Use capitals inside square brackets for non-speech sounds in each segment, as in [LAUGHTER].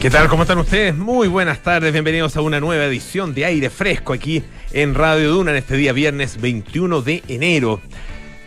¿Qué tal? ¿Cómo están ustedes? Muy buenas tardes, bienvenidos a una nueva edición de Aire Fresco aquí en Radio Duna en este día viernes 21 de enero.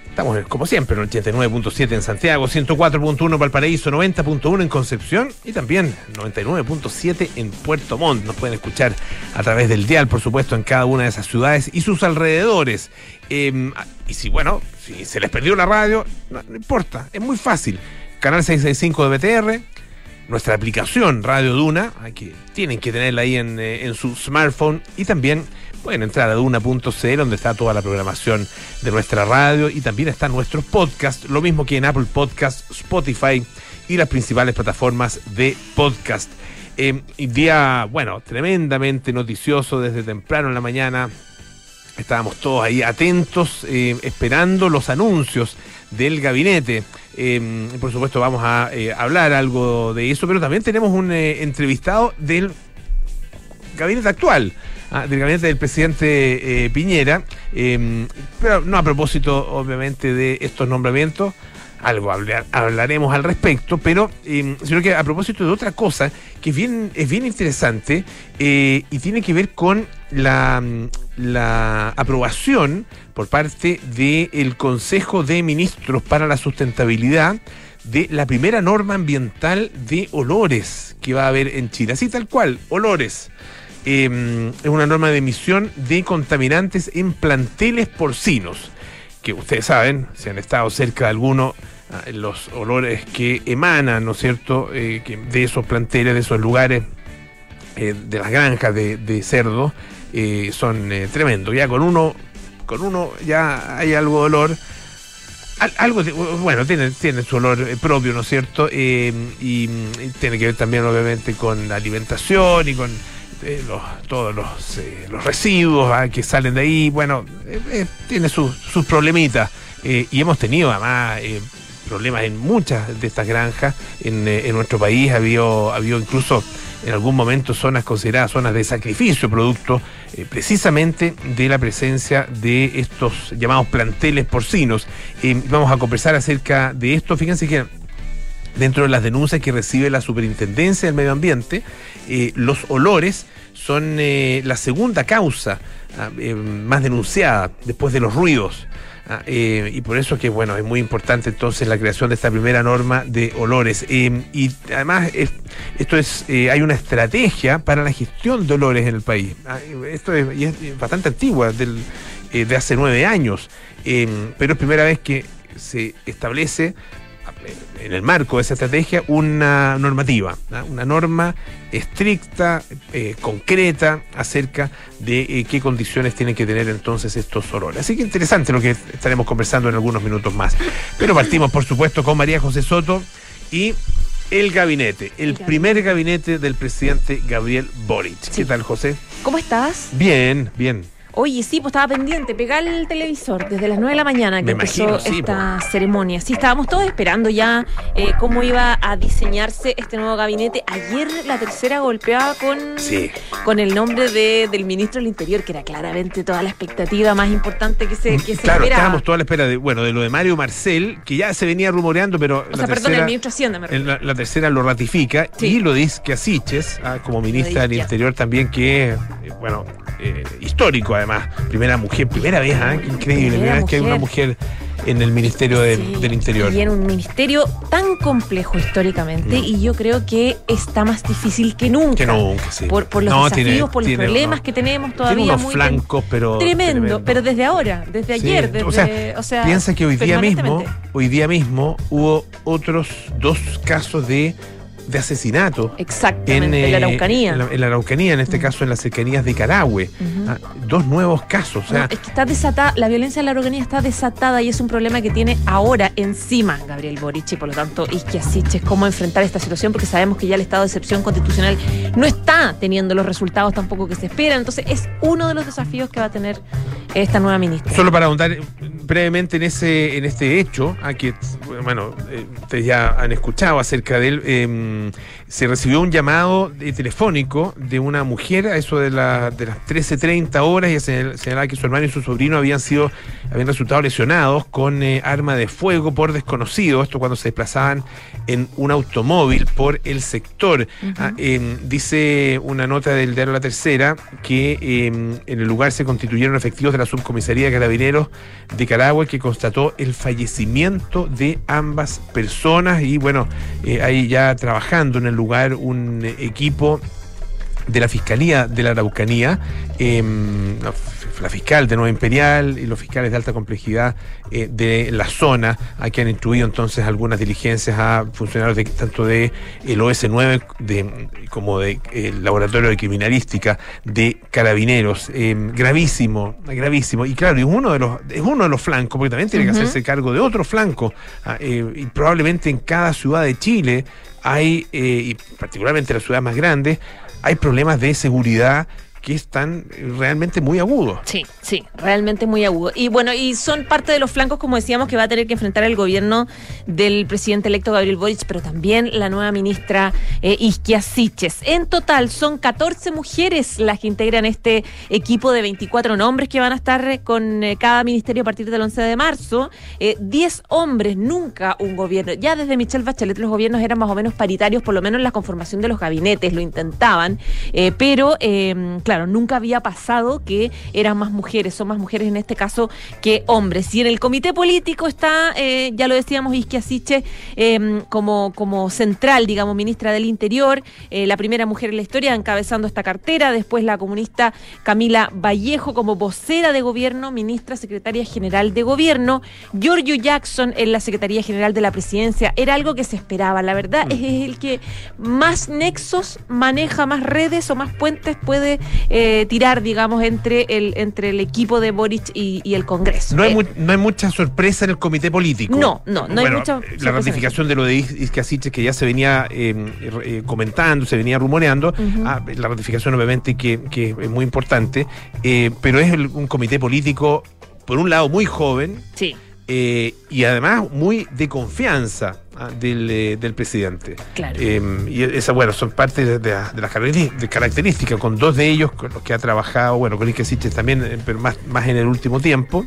Estamos, como siempre, en 89.7 en Santiago, 104.1 Valparaíso, 90.1 en Concepción y también 99.7 en Puerto Montt. Nos pueden escuchar a través del dial, por supuesto, en cada una de esas ciudades y sus alrededores. Eh, y si, bueno, si se les perdió la radio, no, no importa, es muy fácil. Canal 665 de BTR, nuestra aplicación Radio Duna, que tienen que tenerla ahí en, eh, en, su smartphone y también pueden entrar a duna.cl donde está toda la programación de nuestra radio y también están nuestros podcasts, lo mismo que en Apple Podcast, Spotify y las principales plataformas de podcast. Eh, día, bueno, tremendamente noticioso desde temprano en la mañana. Estábamos todos ahí atentos, eh, esperando los anuncios del gabinete. Eh, por supuesto, vamos a eh, hablar algo de eso, pero también tenemos un eh, entrevistado del gabinete actual. Ah, del gabinete del presidente Piñera, pero no a propósito, obviamente, de estos nombramientos, algo hablar, hablaremos al respecto, pero eh, sino que a propósito de otra cosa que es bien, es bien interesante eh, y tiene que ver con la aprobación por parte del Consejo de Ministros para la Sustentabilidad de la primera norma ambiental de olores que va a haber en Chile. Así tal cual, olores. Eh, es una norma de emisión de contaminantes en planteles porcinos que ustedes saben, si han estado cerca de alguno, los olores que emanan, ¿no es cierto?, eh, de esos planteles, de esos lugares, eh, de las granjas de, de cerdo, eh, son tremendos. Ya con uno, con uno ya hay algo de olor. algo, bueno, tiene, tiene su olor propio, ¿no es cierto? Y, y, tiene que ver también, obviamente, con la alimentación y con los, todos los, los residuos ¿ah? que salen de ahí. Bueno, tiene sus, sus problemitas. y hemos tenido, además, problemas en muchas de estas granjas en, eh, nuestro país. Ha habido, ha habido incluso en algún momento zonas consideradas zonas de sacrificio, producto eh, precisamente de la presencia de estos llamados planteles porcinos. Vamos a conversar acerca de esto. Fíjense que dentro de las denuncias que recibe la Superintendencia del Medio Ambiente, eh, los olores son la segunda causa ah, más denunciada después de los ruidos. Ah, eh, y por eso que bueno, es muy importante entonces la creación de esta primera norma de olores. Eh, y además es, esto es, eh, hay una estrategia para la gestión de olores en el país. Ah, esto es, es, bastante antigua, del, de hace nueve años, pero es primera vez que se establece en el marco de esa estrategia una normativa, ¿no? una norma estricta, eh, concreta, acerca de eh, qué condiciones tienen que tener entonces estos olores. Así que interesante lo que estaremos conversando en algunos minutos más. Pero partimos, por supuesto, con María José Soto y el gabinete, el, el primer gabinete del presidente Gabriel Boric. Sí. ¿Qué tal, José? ¿Cómo estás? Bien, bien. Oye, sí, pues estaba pendiente, pegar el televisor desde las 9 de la mañana que Me empezó imagino, sí, esta pues. ceremonia. Sí, estábamos todos esperando ya eh, cómo iba a diseñarse este nuevo gabinete. Ayer la tercera golpeaba con, sí. con el nombre de, del ministro del Interior, que era claramente toda la expectativa más importante que se, que se claro, esperaba. estábamos toda la espera de, bueno, de lo de Mario Marcel, que ya se venía rumoreando, pero o la sea, tercera, perdón, el ministro Hacienda me la, la, tercera lo ratifica Sí. y lo dice que Asiches, ah, como ministra del. Interior también, que, eh, bueno, eh, histórico además, primera mujer, primera vez, ¿ah? Qué increíble, Primera primera vez que hay una mujer en el Ministerio de- Sí, del Interior. Y en un ministerio tan complejo históricamente, y yo creo que está más difícil que nunca. Que nunca, sí. Por, por los No, desafíos, tiene- por los tiene problemas unos- que tenemos Tiene todavía unos muy flancos, pero. tremendo, pero desde ahora, desde Sí, ayer, desde, o sea, o sea, piensa que hoy día mismo, hoy día mismo hubo otros dos casos de, de asesinato Exactamente, en, la eh, Araucanía. En la, en la Araucanía, en este caso en las cercanías de Carahue. Ah, dos nuevos casos. O sea, No, es que está desatada, la violencia en la Araucanía está desatada y es un problema que tiene ahora encima Gabriel Boric y por lo tanto Isquia Siches cómo enfrentar esta situación porque sabemos que ya el estado de excepción constitucional no está teniendo los resultados tampoco que se esperan. Entonces es uno de los desafíos que va a tener esta nueva ministra. Solo para ahondar brevemente en ese en este hecho, a que bueno, eh, ustedes ya han escuchado acerca de él, eh, se recibió un llamado de telefónico de una mujer a eso de, la, de las 13.30 horas y señalaba que su hermano y su sobrino habían sido habían resultado lesionados con eh, arma de fuego por desconocido, esto cuando se desplazaban en un automóvil por el sector. Ah, em, dice una nota del diario La Tercera que em, en el lugar se constituyeron efectivos de la subcomisaría de Carabineros de Caragua que constató el fallecimiento de ambas personas y bueno, eh, ahí ya trabajando en el lugar lugar un equipo de la Fiscalía de la Araucanía, em, la fiscal de Nueva Imperial y los fiscales de alta complejidad eh, de la zona, aquí han instruido entonces algunas diligencias a funcionarios de, tanto de el OS9 de, como de el Laboratorio de Criminalística de Carabineros. Em, gravísimo, gravísimo. Y claro, es uno de los, es uno de los flancos, porque también tiene que hacerse cargo de otro flanco, ah, eh, y probablemente en cada ciudad de Chile hay, eh, y particularmente en las ciudades más grandes, hay problemas de seguridad que están realmente muy agudos. Sí, sí, realmente muy agudos. Y bueno, y son parte de los flancos, como decíamos, que va a tener que enfrentar el gobierno del presidente electo Gabriel Boric, pero también la nueva ministra eh, Isquia Siches. En total son 14 mujeres las que integran este equipo de 24 nombres que van a estar eh, con eh, cada ministerio a partir del 11 de marzo. 10 hombres, nunca un gobierno. Ya desde Michelle Bachelet los gobiernos eran más o menos paritarios, por lo menos en la conformación de los gabinetes, lo intentaban, pero claro, claro, nunca había pasado que eran más mujeres, son más mujeres en este caso que hombres. Y en el comité político está, eh, ya lo decíamos, Isquia Siche em, como, como central, digamos, ministra del Interior, eh, la primera mujer en la historia encabezando esta cartera, después la comunista Camila Vallejo como vocera de gobierno, ministra secretaria general de gobierno, Giorgio Jackson en la Secretaría General de la Presidencia. Era algo que se esperaba, la verdad, es el que más nexos maneja, más redes o más puentes puede eh, tirar, digamos, entre el, entre el equipo de Boric y, el Congreso. No hay, eh, no hay mucha sorpresa en el comité político. No, no, no hay mucha La ratificación de lo de Iscasiche, que ya se venía eh, comentando, se venía rumoreando, ah, la ratificación obviamente que, es muy importante, pero es un comité político, por un lado, muy joven. Sí. Y además muy de confianza Ah, eh, del, presidente. Claro. Em, y esa, bueno, son parte de, las características, con dos de ellos, con los que ha trabajado, bueno, con Ike también, eh, pero más, más en el último tiempo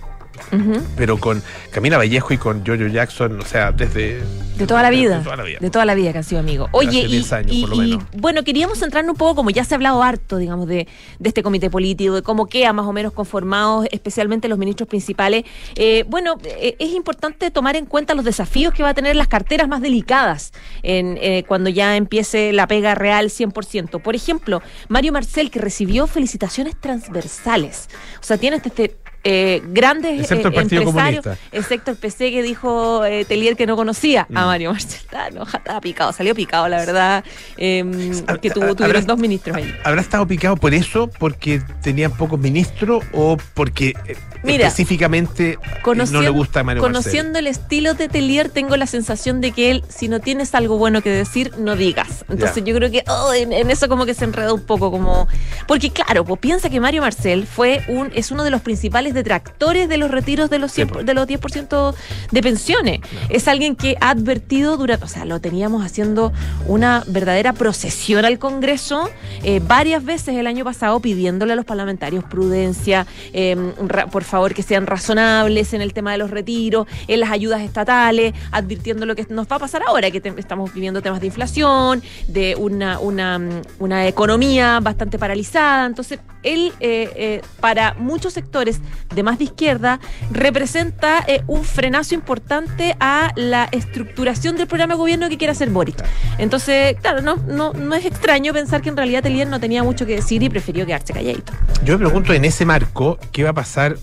pero con Camila Vallejo y con Jojo Jackson, o sea, desde... De toda la vida. De toda la vida. De toda la vida que han sido amigos. Oye, y, bueno, queríamos centrarnos un poco, como ya se ha hablado harto, digamos, de, este comité político, de cómo queda más o menos conformados, especialmente los ministros principales. Eh, bueno, eh, es importante tomar en cuenta los desafíos que va a tener las carteras más delicadas en, eh, cuando ya empiece la pega real 100%. Por ejemplo, Mario Marcel, que recibió felicitaciones transversales. O sea, tiene este eh, grandes excepto el empresarios, excepto el PC que dijo eh, Telier que no conocía a mm. Mario Marcel. no, estaba picado, salió picado, la verdad, em, que tuvo, tuvieron dos ministros ahí. ¿Habrá estado picado por eso, porque tenían pocos ministros o porque eh, específicamente no le gusta a Mario Conociendo el estilo de Telier, tengo la sensación de que él, si no tienes algo bueno que decir, no digas. Entonces yo creo que oh, en, eso como que se enreda un poco, como... Porque claro, pues piensa que Mario Marcel fue un, es uno de los principales detractores de los retiros de los, de los 10% de pensiones. Es alguien que ha advertido durante, o sea, lo teníamos haciendo una verdadera procesión al Congreso eh, varias veces el año pasado pidiéndole a los parlamentarios prudencia, em, por favor que sean razonables en el tema de los retiros, en las ayudas estatales, advirtiendo lo que nos va a pasar ahora, que estamos viviendo temas de inflación, de una, una, una economía bastante paralizada. Entonces, él, eh, eh, para muchos sectores de más de izquierda, representa eh, un frenazo importante a la estructuración del programa de gobierno que quiere hacer Boric. Entonces, claro, no, no, no es extraño pensar que en realidad Telier no tenía mucho que decir y prefirió quedarse calladito. Yo me pregunto en ese marco, ¿qué va a pasar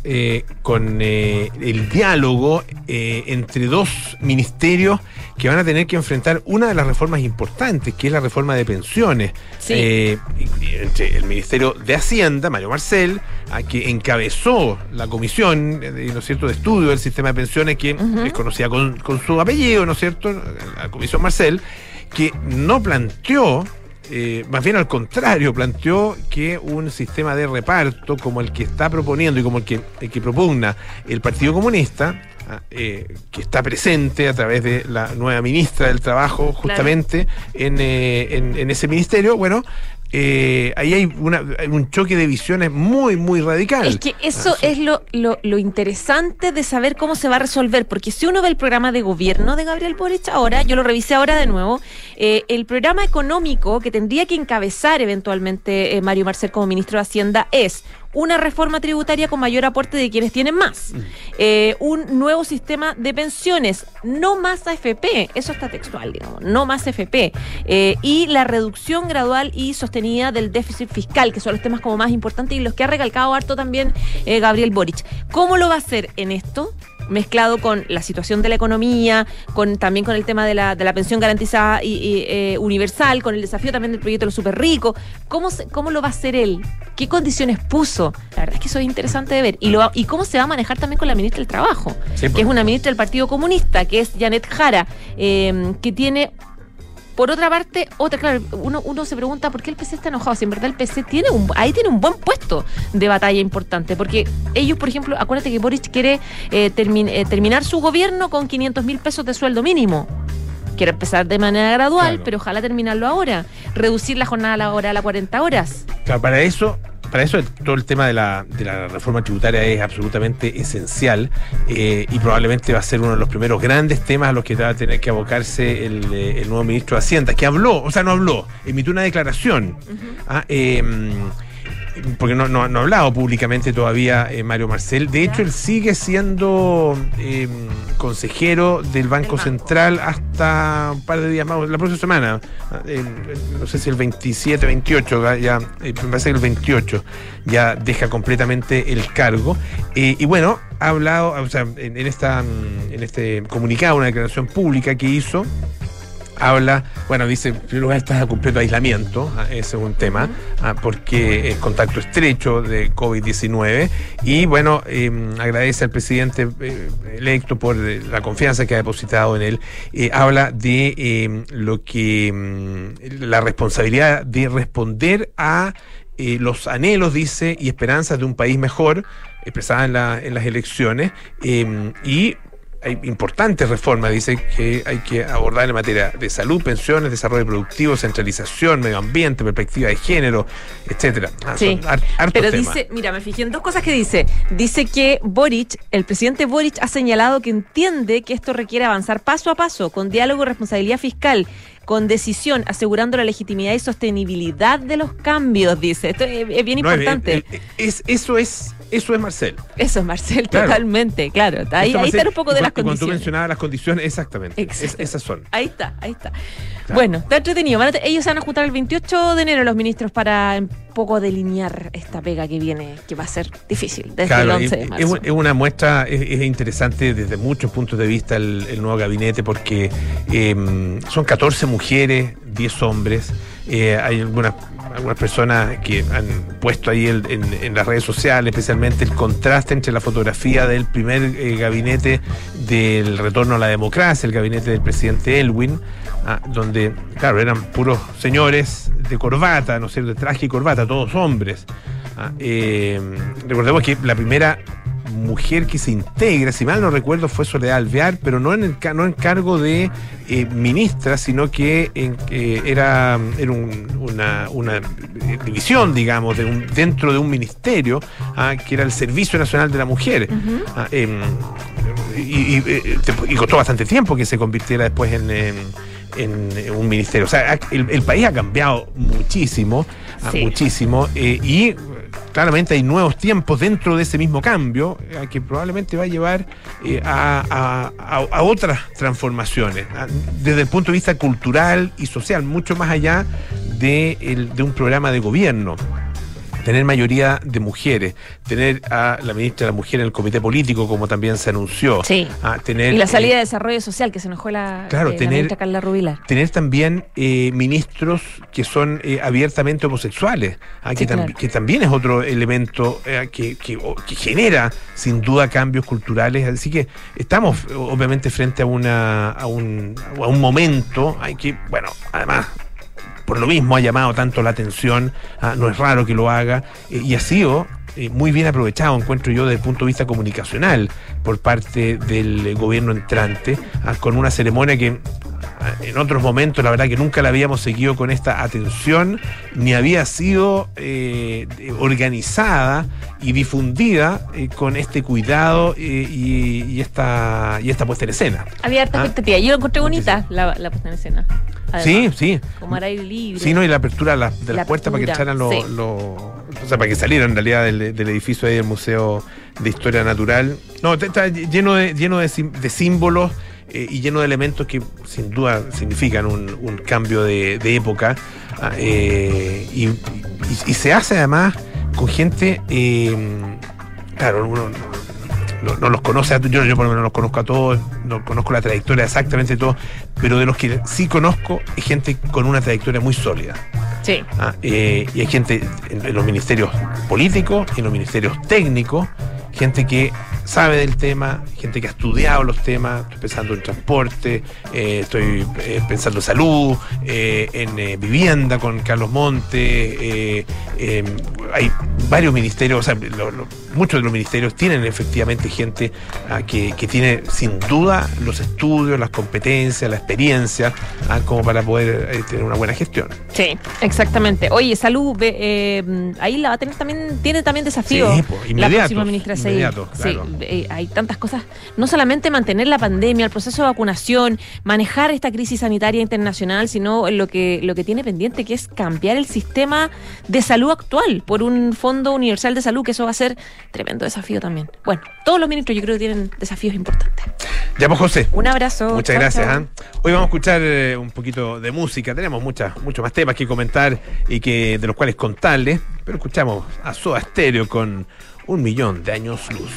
con el diálogo entre dos ministerios que van a tener que enfrentar una de las reformas importantes, que es la reforma de pensiones? entre el Ministerio de Hacienda, Mario Marcel, a que encabezó la comisión eh, ¿no es cierto? de estudio del sistema de pensiones, que es conocida con, su apellido, ¿no es cierto? La comisión Marcel, que no planteó eh, más bien al contrario, planteó que un sistema de reparto como el que está proponiendo y como el que, el que propugna el Partido Comunista ah, eh, que está presente a través de la nueva ministra del Trabajo, justamente en, eh, en, en, ese ministerio, bueno, eh, ahí hay, una, un choque de visiones muy, muy radical. Es que eso es lo, lo, lo, interesante de saber cómo se va a resolver, porque si uno ve el programa de gobierno de Gabriel Boric ahora, yo lo revisé ahora de nuevo, eh, el programa económico que tendría que encabezar eventualmente eh, Mario Marcel como ministro de Hacienda es una reforma tributaria con mayor aporte de quienes tienen más, mm. eh, un nuevo sistema de pensiones, no más AFP, eso está textual, digamos, no más AFP, eh, y la reducción gradual y sostenida del déficit fiscal, que son los temas como más importantes y los que ha recalcado harto también eh, Gabriel Boric. ¿Cómo lo va a hacer en esto? Mezclado con la situación de la economía, con también con el tema de la, de la pensión garantizada y, eh, universal, con el desafío también del proyecto de los super ricos. ¿Cómo, ¿Cómo lo va a hacer él? ¿Qué condiciones puso? La verdad es que eso es interesante de ver. Y, lo, y cómo se va a manejar también con la ministra del Trabajo, que es una ministra del Partido Comunista, que es Janet Jara, eh, que tiene por otra parte, otra, claro, uno, uno se pregunta por qué el PC está enojado. Si en verdad el PC tiene un, ahí tiene un buen puesto de batalla importante. Porque ellos, por ejemplo, acuérdate que Boris quiere eh, eh, terminar su gobierno con 500 mil pesos de sueldo mínimo. Quiere empezar de manera gradual, pero ojalá terminarlo ahora. Reducir la jornada laboral a 40 horas. Claro, para eso para eso todo el tema de la, de la reforma tributaria es absolutamente esencial eh, y probablemente va a ser uno de los primeros grandes temas a los que va a tener que abocarse el, eh, el nuevo ministro de Hacienda, que habló, o sea, no habló, emitió una declaración. ah, eh, porque no, no, no, ha hablado públicamente todavía eh, Mario Marcel. De hecho, él sigue siendo eh, consejero del Banco Central hasta un par de días más, la próxima semana. Eh, no sé si el 27, 28, ya, me parece que el 28 ya deja completamente el cargo. y bueno, ha hablado, o sea, en, en, esta, en este comunicado, una declaración pública que hizo, habla, bueno, dice, en primer lugar está a completo aislamiento, ¿ah? ese es un tema, ¿ah? porque es contacto estrecho de COVID-19 y bueno, em, agradece al presidente eh, electo por eh, la confianza que ha depositado en él, eh, habla de em, lo que em, la responsabilidad de responder a los anhelos, dice, y esperanzas de un país mejor, expresada en, la, en las elecciones, y hay importantes reformas, dice que hay que abordar en materia de salud, pensiones, desarrollo productivo, centralización, medio ambiente, perspectiva de género, etcétera. Ah, sí, pero dice, mira, me fijé en dos cosas que dice. Dice que Boric, el presidente Boric ha señalado que entiende que esto requiere avanzar paso a paso, con diálogo y responsabilidad fiscal con decisión, asegurando la legitimidad y sostenibilidad de los cambios, dice. Esto es, bien importante. es, eso es eso es Marcel. Eso es Marcel, totalmente, claro. Ahí, ahí está un poco de las condiciones. Cuando tú mencionabas las condiciones, exactamente. esas son. Ahí está, ahí está. Bueno, está entretenido. ellos se van a juntar el 28 de enero los ministros para un poco delinear esta pega que viene, que va a ser difícil desde el 11 de marzo. Es, una muestra, es, interesante desde muchos puntos de vista el, nuevo gabinete porque em, son 14 mujeres, 10 hombres. Eh, hay algunas algunas personas que han puesto ahí en, las redes sociales, especialmente el contraste entre la fotografía del primer eh, gabinete del retorno a la democracia, el gabinete del presidente Elwin, ah, donde, claro, eran puros señores de corbata, ¿no sé, de traje y corbata, todos hombres. Ah, eh, recordemos que la primera mujer que se integra, si mal no recuerdo, fue Soledad Alvear, pero no en, el, no en cargo de eh, ministra, sino que era, era una, una, división, digamos, de un, dentro de un ministerio, ah, que era el Servicio Nacional de la Mujer. Ah, em, y, costó bastante tiempo que se convirtiera después en, en un ministerio. O sea, el, país ha cambiado muchísimo, ah, muchísimo, eh, y claramente hay nuevos tiempos dentro de ese mismo cambio eh, que probablemente va a llevar eh, a, otras transformaciones desde el punto de vista cultural y social, mucho más allá de, de un programa de gobierno tener mayoría de mujeres, tener a la ministra de la Mujer en el comité político, como también se anunció. Sí. A tener, y la salida de desarrollo social, que se enojó la, claro, eh, tener, la Carla Rubilar. Tener también eh, ministros que son eh, abiertamente homosexuales, ah, que, que, también es otro elemento que, que, genera sin duda cambios culturales. Así que estamos obviamente frente a, una, a, un, a un momento, hay que, bueno, además por lo mismo ha llamado tanto la atención, ah, no es raro que lo haga, eh, y ha sido eh, muy bien aprovechado, encuentro yo, desde el punto de vista comunicacional por parte del gobierno entrante, ah, con una ceremonia que en otros momentos la verdad que nunca la habíamos seguido con esta atención, ni había sido eh, organizada y difundida eh, con este cuidado eh, y, y esta, y esta puesta en escena. Había harta Ah. expectativa. Yo lo encontré bonita, la, la puesta en escena. Además, Sí, sí. Como al aire libre. Sí, ¿no? Y la apertura de la, de La las puertas para que entraran los, sí. O sea, para que salieran en realidad del, del edificio ahí del Museo de Historia Natural. No, está- está lleno de, lleno de, de símbolos eh, y lleno de elementos que sin duda significan un, un cambio de, de época. ah, eh, y, y- y se hace además con gente. eh, claro, uno no, no los conoce, a- yo, yo por lo menos no los conozco a todos, no conozco la trayectoria exactamente de todos, pero de los que sí conozco es gente con una trayectoria muy sólida. Sí. Ah, eh, y hay gente en, en los ministerios políticos, en los ministerios técnicos, gente que sabe del tema, gente que ha estudiado los temas, estoy pensando en transporte, eh, estoy eh, pensando en salud, eh, en eh, vivienda con Carlos Monte, eh, eh, hay varios ministerios, o sea, lo- lo- muchos de los ministerios tienen efectivamente gente ah, que, que tiene sin duda los estudios, las competencias, la experiencia, ah, como para poder eh, tener una buena gestión. Sí, exactamente. Oye, salud, ve, eh, ahí la va a tener también, tiene también desafío. Sí, pues, la próxima ministra Sí, claro. Eh, hay tantas cosas. No solamente mantener la pandemia, el proceso de vacunación, manejar esta crisis sanitaria internacional, sino lo que, lo que tiene pendiente, que es cambiar el sistema de salud actual por un fondo universal de salud, que eso va a ser tremendo desafío también. Bueno, todos los ministros yo creo que tienen desafíos importantes. Ya pues José. Un abrazo. Muchas Chao, gracias. chao. ¿ah? Hoy vamos a escuchar eh, un poquito de música. Tenemos muchas, muchos más temas que comentar y que de los cuales contarles, pero escuchamos a Soda Stereo con un millón de años luz.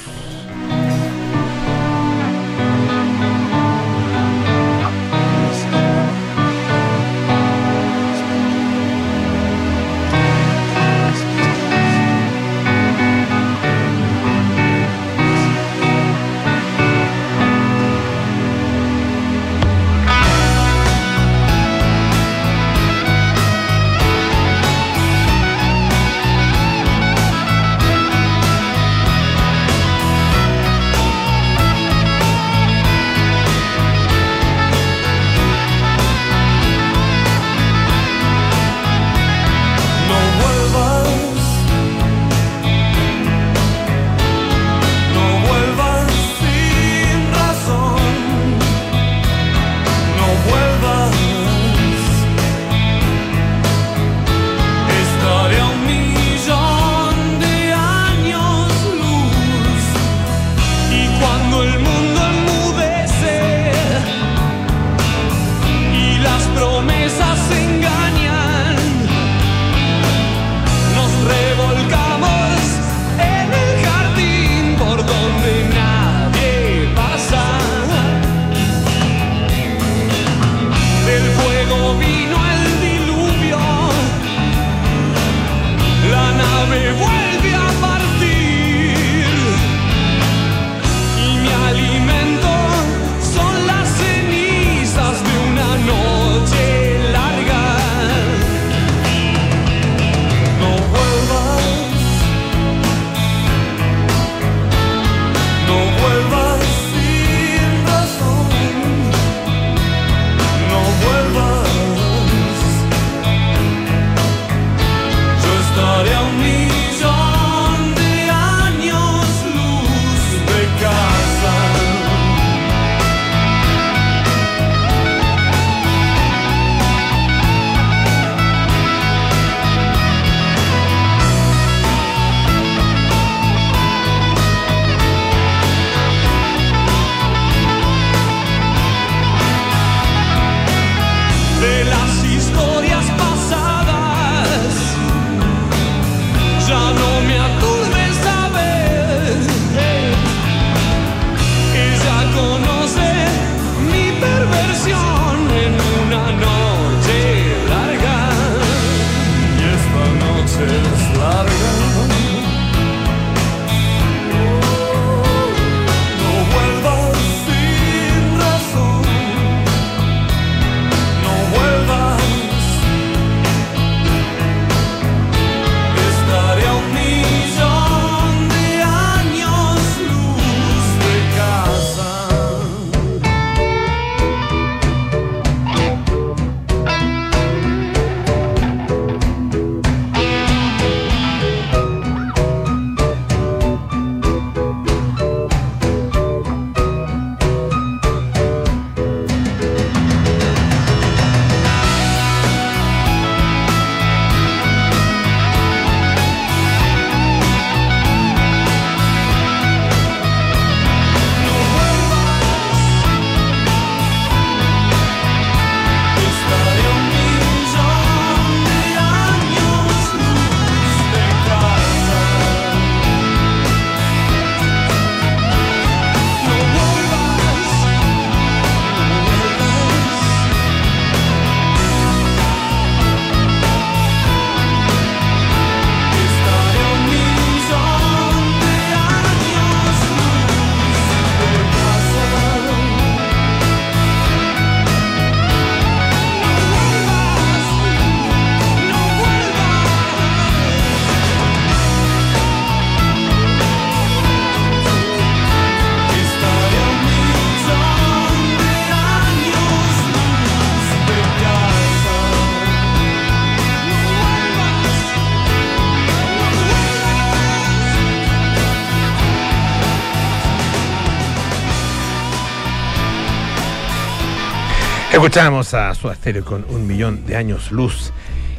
Escuchamos a Soda Stereo con un millón de años luz.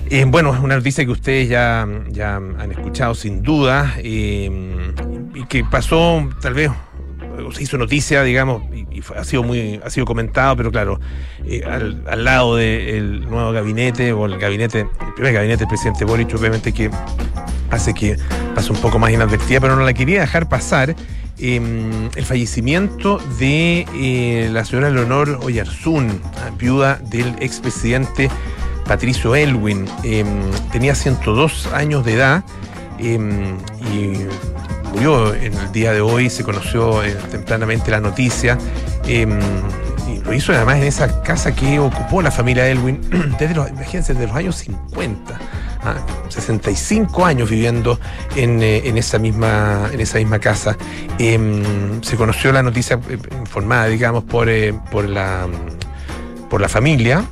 Eh, bueno, es una noticia que ustedes ya, ya han escuchado sin duda eh, y que pasó tal vez se hizo noticia, digamos, y, ha sido muy, ha sido comentado, pero claro, eh, al, lado del nuevo gabinete, o el gabinete, el primer gabinete del presidente Boric, obviamente que hace que pase un poco más inadvertida, pero no la quería dejar pasar. Em, el fallecimiento de eh, la señora Leonor Oyarzún, viuda del expresidente Patricio Elwin. Em, tenía 102 años de edad em, y murió en el día de hoy, se conoció eh, tempranamente la noticia. Y lo hizo además en esa casa que ocupó la familia Elwin [CLEARS THROAT] desde los, imagínense, desde los años 50. 65 ah, años viviendo eh, en, esa, misma, en esa misma casa. Em, se conoció la noticia eh, informada, digamos, por, por, la, por la familia.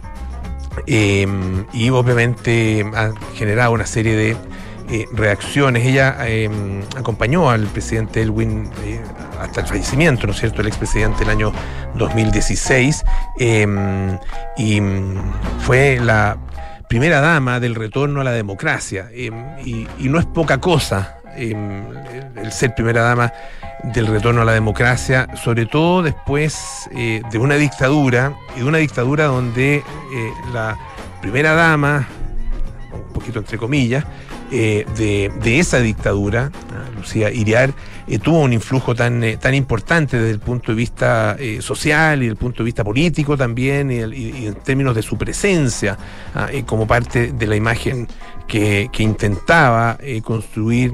Em, y obviamente ha generado una serie de eh, reacciones. Ella eh, acompañó al presidente Elwin eh, hasta el fallecimiento, ¿no es cierto?, el expresidente el año 2016 y fue la primera dama del retorno a la democracia. Y, no es poca cosa el ser primera dama del retorno a la democracia, sobre todo después de una dictadura y de una dictadura donde la primera dama, un poquito entre comillas, eh, de, esa dictadura, Lucía Iriar, eh, tuvo un influjo tan, eh, tan importante desde el punto de vista social y desde el punto de vista político también, y, en términos de su presencia ah, como parte de la imagen que, intentaba construir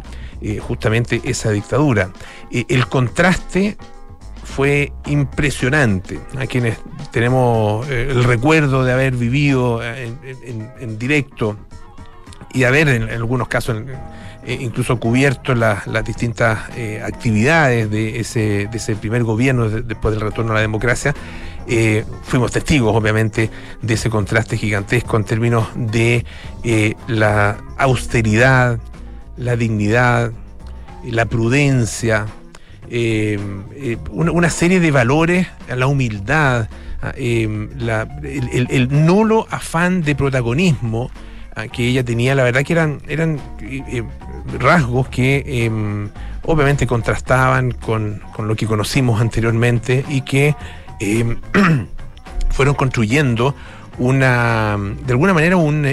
justamente esa dictadura. el contraste fue impresionante. A quienes tenemos el recuerdo de haber vivido en directo y haber en, algunos casos eh, incluso cubierto las distintas eh, actividades de ese, primer gobierno después del retorno a la democracia, eh, fuimos testigos obviamente de ese contraste gigantesco en términos de la austeridad, la dignidad, la prudencia, una, serie de valores, la humildad, el nulo afán de protagonismo que ella tenía, la verdad que eran, eran eh, eh, rasgos que em, obviamente contrastaban con, lo que conocimos anteriormente y que em, [CLEARS THROAT] fueron construyendo una, de alguna manera, un,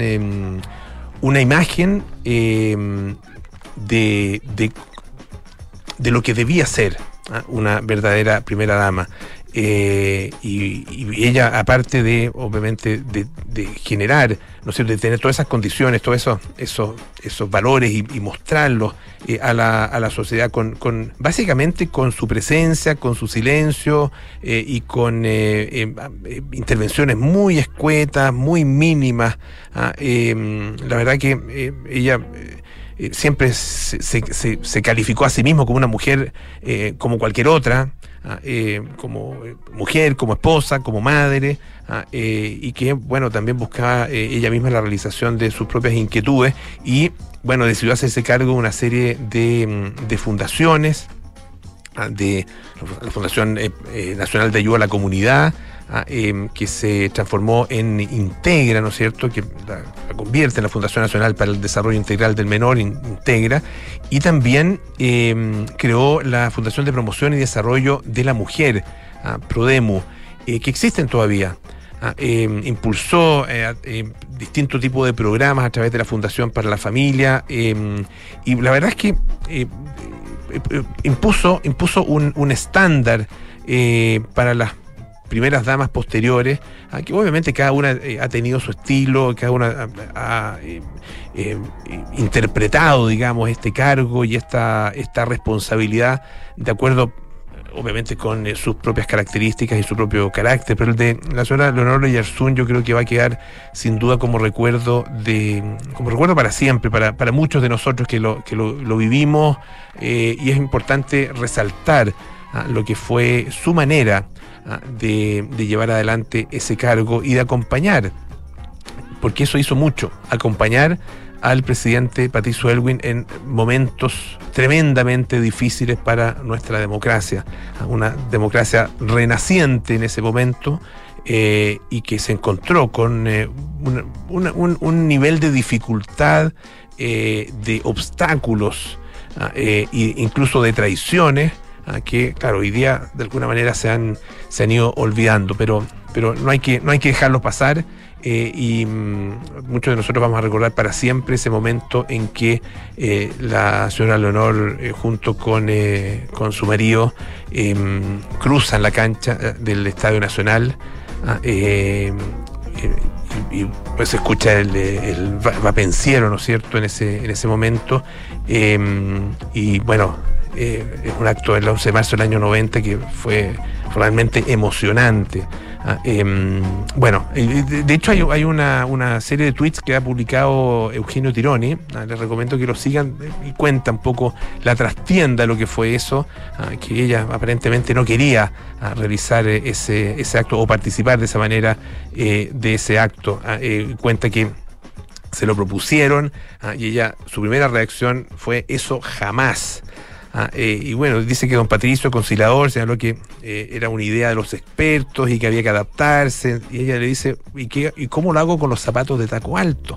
em, una imagen de, de, de, lo que debía ser ¿ah? una verdadera primera dama. Eh, y, ella, aparte de, obviamente, de, generar, no sé, de tener todas esas condiciones, todos esos, esos, esos valores y, mostrarlos eh, a, la, a, la, sociedad con, con, básicamente con su presencia, con su silencio eh, y con intervenciones muy escuetas, muy mínimas. Ah, la verdad que ella siempre se, se, calificó a sí mismo como una mujer como cualquier otra, eh, como eh, mujer, como esposa, como madre, ah, eh, y que, bueno, también buscaba ella misma la realización de sus propias inquietudes y, bueno, decidió hacerse cargo de una serie de, mm, de fundaciones, ah, de la Fundación Nacional de Ayuda a la Comunidad, Ah, em, que se transformó en Integra, ¿no es cierto?, que la, convierte en la Fundación Nacional para el Desarrollo Integral del Menor, Integra, y también em, creó la Fundación de Promoción y Desarrollo de la Mujer, ah, Prodemu, eh, que existen todavía. Ah, em, impulsó eh, distintos tipos de programas a través de la Fundación para la Familia y la verdad es que eh, impuso, impuso un, un estándar para las primeras damas posteriores, que obviamente cada una eh, ha tenido su estilo, cada una ha, eh, eh, interpretado, digamos, este cargo y esta, esta responsabilidad de acuerdo obviamente con sus propias características y su propio carácter, pero el de la señora Leonor Yarzún yo creo que va a quedar sin duda como recuerdo de como recuerdo para siempre, para, para muchos de nosotros que lo, que lo, vivimos y es importante resaltar ah, lo que fue su manera Ah, de, llevar adelante ese cargo y de acompañar, porque eso hizo mucho, acompañar al presidente Patricio Elwin en momentos tremendamente difíciles para nuestra democracia, una democracia renaciente en ese momento, y que se encontró con un, nivel de dificultad, de obstáculos e incluso de traiciones que, claro, hoy día de alguna manera se han, se han ido olvidando, pero, pero no, hay que, no hay que dejarlo pasar. Eh, y mm, muchos de nosotros vamos a recordar para siempre ese momento en que eh, la señora Leonor, eh, junto con, con su marido, em, cruzan la cancha del Estadio Nacional. Ah, y, pues se escucha el, el, vapenciero, ¿no es cierto?, en ese, en ese momento. Em, y bueno, es un acto del 11 de marzo del año 90 que fue realmente emocionante. Ah, em, bueno, de, hecho hay, una, serie de tweets que ha publicado Eugenio Tironi. Ah, les recomiendo que lo sigan y cuenta un poco la trastienda de lo que fue eso, ah, que ella aparentemente no quería realizar ese, ese acto o participar de esa manera eh, de ese acto. Eh, cuenta que se lo propusieron y ella, su primera reacción fue eso jamás. Ah, eh, y bueno, dice que don Patricio, conciliador, señaló que eh, era una idea de los expertos y que había que adaptarse. Y ella le dice, ¿y, qué, y cómo lo hago con los zapatos de taco alto?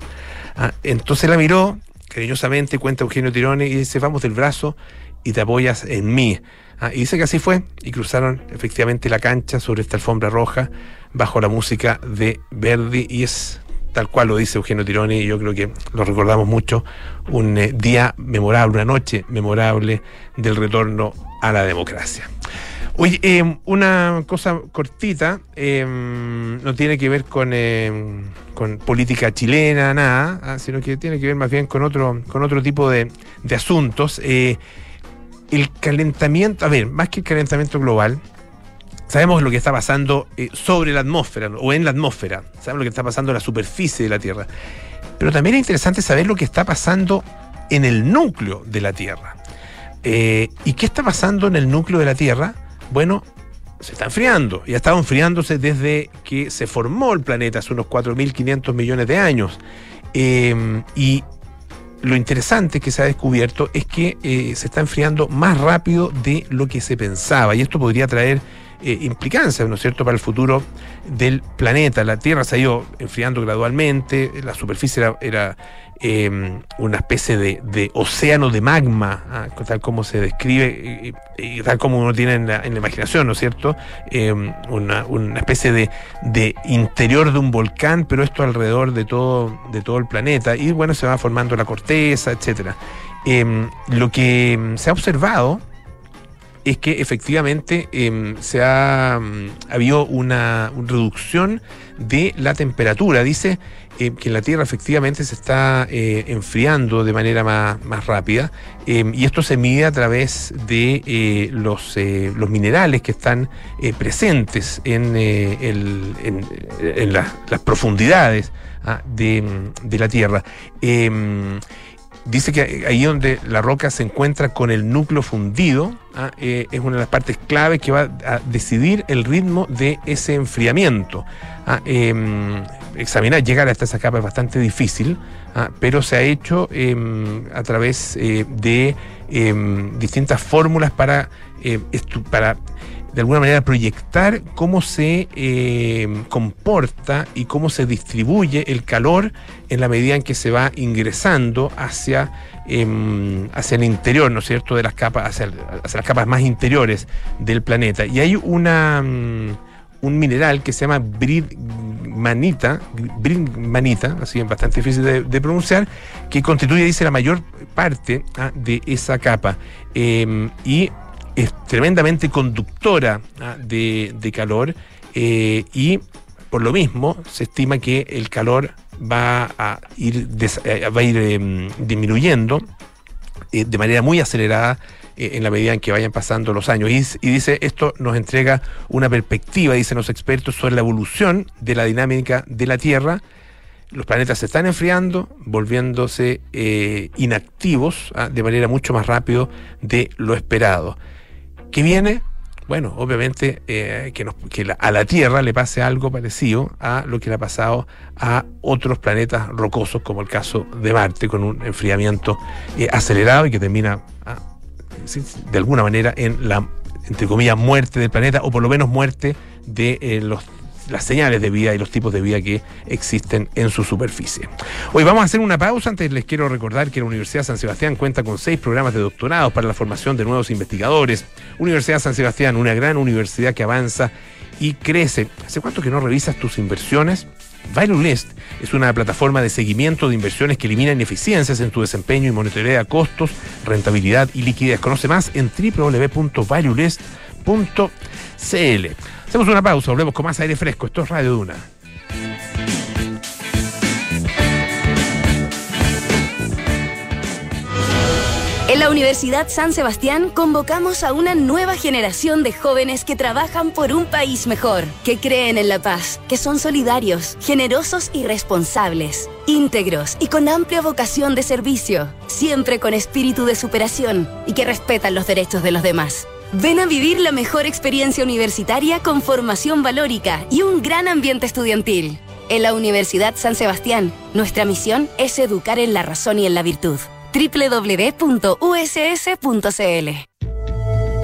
Ah, entonces la miró, cariñosamente, cuenta Eugenio Tirone, y dice, vamos del brazo y te apoyas en mí. Ah, y dice que así fue, y cruzaron efectivamente la cancha sobre esta alfombra roja bajo la música de Verdi, y es tal cual lo dice Eugenio Tironi, y yo creo que lo recordamos mucho, un eh, día memorable, una noche memorable del retorno a la democracia. Oye, em, una cosa cortita, em, no tiene que ver con, em, política chilena, nada, ah, sino que tiene que ver más bien con otro, con otro tipo de, de asuntos. Eh, el calentamiento, a ver, más que el calentamiento global, Sabemos lo que está pasando eh, sobre la atmósfera o en la atmósfera. Sabemos lo que está pasando en la superficie de la Tierra. Pero también es interesante saber lo que está pasando en el núcleo de la Tierra. Eh, ¿Y qué está pasando en el núcleo de la Tierra? Bueno, se está enfriando. Y ha estado enfriándose desde que se formó el planeta hace unos 4.500 millones de años. Eh, y lo interesante que se ha descubierto es que se está enfriando más rápido de lo que se pensaba. Y esto podría traer eh, implicancias, ¿no es cierto?, para el futuro del planeta. La Tierra se ha ido enfriando gradualmente, la superficie era, em, una especie de, océano de magma, ah, tal como se describe y, tal como uno tiene en la, imaginación, ¿no es cierto? Em, una, especie de, interior de un volcán, pero esto alrededor de todo, de todo el planeta. Y bueno, se va formando la corteza, etcétera. Em, lo que se ha observado es que efectivamente em, se ha mm, habido una, reducción de la temperatura. Dice em, que la Tierra efectivamente se está eh, enfriando de manera más, rápida em, y esto se mide a través de eh, los, eh, los minerales que están presentes en, en, las profundidades ah, de, de, la Tierra dice que ahí donde la roca se encuentra con el núcleo fundido, ¿ah? eh, es una de las partes claves que va a decidir el ritmo de ese enfriamiento. ¿ah? Em, examinar, llegar hasta esa capa es bastante difícil, ¿ah? pero se ha hecho em, a través eh, de em, distintas fórmulas para, eh, para de alguna manera proyectar cómo se eh, comporta y cómo se distribuye el calor en la medida en que se va ingresando hacia, em, hacia el interior, ¿no es cierto?, de las capas, hacia, las capas más interiores del planeta. Y hay una, mm, un mineral que se llama bridmanita, bridmanita, así es bastante difícil de, pronunciar, que constituye, dice, la mayor parte ah, de esa capa. Em, y es tremendamente conductora ¿ah? de, calor eh, y por lo mismo se estima que el calor va a ir, eh, va a ir em, disminuyendo eh, de manera muy acelerada en la medida en que vayan pasando los años. Y, dice, esto nos entrega una perspectiva, dicen los expertos, sobre la evolución de la dinámica de la Tierra. Los planetas se están enfriando, volviéndose inactivos ¿ah? de manera mucho más rápido de lo esperado. ¿Qué viene? Bueno, obviamente eh, que, a la Tierra le pase algo parecido a lo que le ha pasado a otros planetas rocosos, como el caso de Marte, con un enfriamiento eh, acelerado y que termina ah, de alguna manera en la, entre comillas, muerte del planeta, o por lo menos muerte de eh, los las señales de vida y los tipos de vida que existen en su superficie. Hoy vamos a hacer una pausa. Antes les quiero recordar que la Universidad San Sebastián cuenta con seis programas de doctorado para la formación de nuevos investigadores. Universidad San Sebastián, una gran universidad que avanza y crece. ¿Hace cuánto que no revisas tus inversiones? ValueList es una plataforma de seguimiento de inversiones que elimina ineficiencias en tu desempeño y monitorea costos, rentabilidad y liquidez. Conoce más en www.valuelist.cl. Hacemos una pausa, volvemos con más aire fresco. Esto es Radio Duna. En la Universidad San Sebastián convocamos a una nueva generación de jóvenes que trabajan por un país mejor, que creen en la paz, que son solidarios, generosos y responsables, íntegros y con amplia vocación de servicio, siempre con espíritu de superación y que respetan los derechos de los demás. Ven a vivir la mejor experiencia universitaria con formación valórica y un gran ambiente estudiantil. En la Universidad San Sebastián, nuestra misión es educar en la razón y en la virtud www.uss.cl.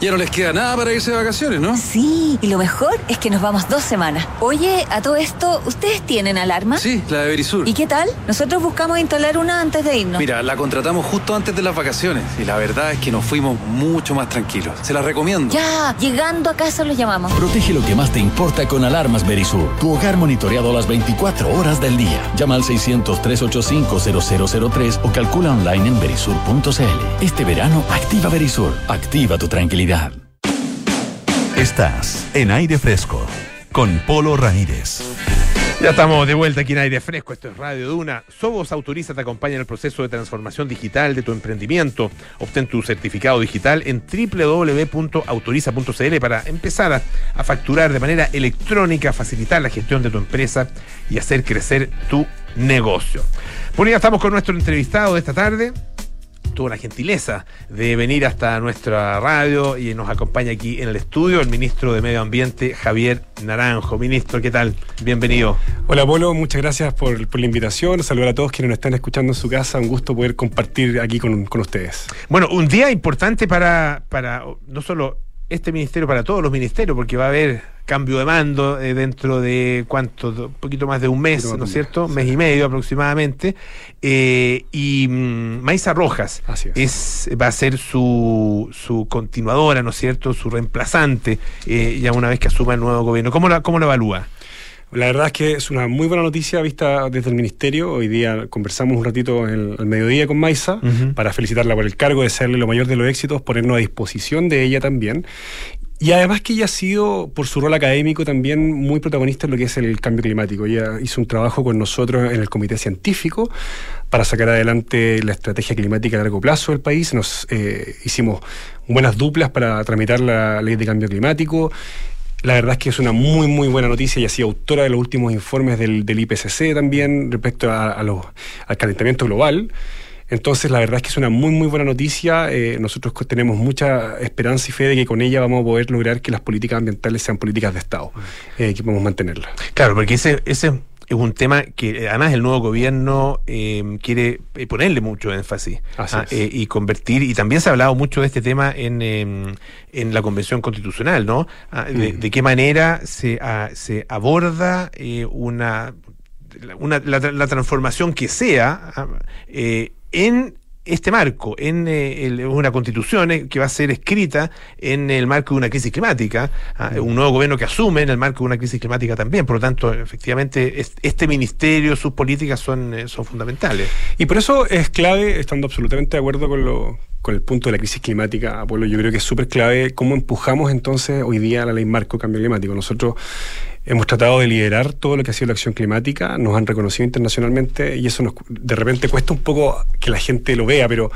Ya no les queda nada para irse de vacaciones, ¿no? Sí, y lo mejor es que nos vamos dos semanas. Oye, a todo esto, ¿ustedes tienen alarma? Sí, la de Verisur. ¿Y qué tal? Nosotros buscamos instalar una antes de irnos. Mira, la contratamos justo antes de las vacaciones y la verdad es que nos fuimos mucho más tranquilos. Se la recomiendo. Ya, llegando a casa los llamamos. Protege lo que más te importa con alarmas Verisur. Tu hogar monitoreado las 24 horas del día. Llama al 600-385-0003 o calcula online en verisur.cl. Este verano, activa Verisur. Activa tu tranquilidad. Estás en aire fresco con Polo Ramírez. Ya estamos de vuelta aquí en aire fresco. Esto es Radio Duna. Sobos Autoriza te acompaña en el proceso de transformación digital de tu emprendimiento. Obtén tu certificado digital en www.autoriza.cl para empezar a, a facturar de manera electrónica, facilitar la gestión de tu empresa y hacer crecer tu negocio. Bueno, ya estamos con nuestro entrevistado de esta tarde tuvo la gentileza de venir hasta nuestra radio y nos acompaña aquí en el estudio el ministro de Medio Ambiente, Javier Naranjo. Ministro, ¿qué tal? Bienvenido. Hola, Polo, muchas gracias por, por la invitación. Saludar a todos quienes nos están escuchando en su casa. Un gusto poder compartir aquí con, con ustedes. Bueno, un día importante para, para no solo este ministerio, para todos los ministerios, porque va a haber cambio de mando eh, dentro de cuánto, un poquito más de un mes, ¿no es cierto? Mes y medio aproximadamente. Eh, y mm, Maisa Rojas es. va a ser su, su continuadora, ¿no es cierto? Su reemplazante, eh, ya una vez que asuma el nuevo gobierno. ¿Cómo la, cómo lo evalúa? La verdad es que es una muy buena noticia vista desde el Ministerio. Hoy día conversamos un ratito el, al mediodía con Maisa para felicitarla por el cargo, desearle lo mayor de los éxitos, ponernos a disposición de ella también. Y además que ella ha sido, por su rol académico, también muy protagonista en lo que es el cambio climático. Ella hizo un trabajo con nosotros en el comité científico para sacar adelante la estrategia climática a largo plazo del país. Nos eh, hicimos buenas duplas para tramitar la ley de cambio climático. La verdad es que es una muy, muy buena noticia y ha sido autora de los últimos informes del, del IPCC también respecto a, a los, al calentamiento global. Entonces, la verdad es que es una muy, muy buena noticia. Eh, nosotros tenemos mucha esperanza y fe de que con ella vamos a poder lograr que las políticas ambientales sean políticas de Estado, eh, que podemos mantenerlas. Claro, porque ese, ese es un tema que además el nuevo gobierno eh, quiere ponerle mucho énfasis ah, eh, y convertir, y también se ha hablado mucho de este tema en, eh, en la Convención Constitucional, ¿no? Ah, de, de, qué manera se, ah, se aborda una, una la, la, transformación que sea en este marco en eh, el- una constitución eh, que va a ser escrita en el marco de una crisis climática, ah, un nuevo gobierno que asume en el marco de una crisis climática también. Por lo tanto, efectivamente, es- este ministerio, sus políticas son, eh, son fundamentales. Y por eso es clave, estando absolutamente de acuerdo con, lo, con el punto de la crisis climática, Apolo, yo creo que es súper clave cómo empujamos entonces hoy día la ley marco de cambio climático. Nosotros hemos tratado de liderar todo lo que ha sido la acción climática, nos han reconocido internacionalmente y eso nos, de repente cuesta un poco que la gente lo vea, pero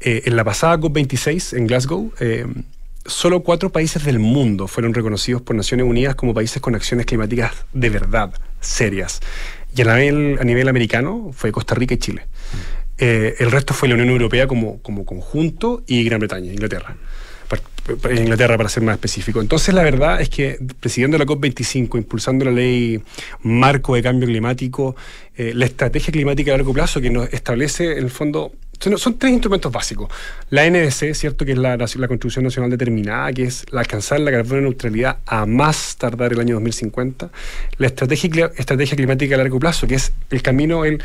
eh, en la pasada COP26 en Glasgow, eh, solo cuatro países del mundo fueron reconocidos por Naciones Unidas como países con acciones climáticas de verdad, serias. Y a nivel, a nivel americano fue Costa Rica y Chile. Eh, el resto fue la Unión Europea como, como conjunto y Gran Bretaña, Inglaterra. Par- Inglaterra para ser más específico. Entonces la verdad es que presidiendo la COP25, impulsando la ley marco de cambio climático, eh, la estrategia climática a largo plazo que nos establece en el fondo son, tres instrumentos básicos. La NDC, ¿cierto? Que es la, la Contribución Nacional Determinada, que es alcanzar la carbono neutralidad a más tardar el año 2050. La estrategia, estrategia climática a largo plazo, que es el camino, el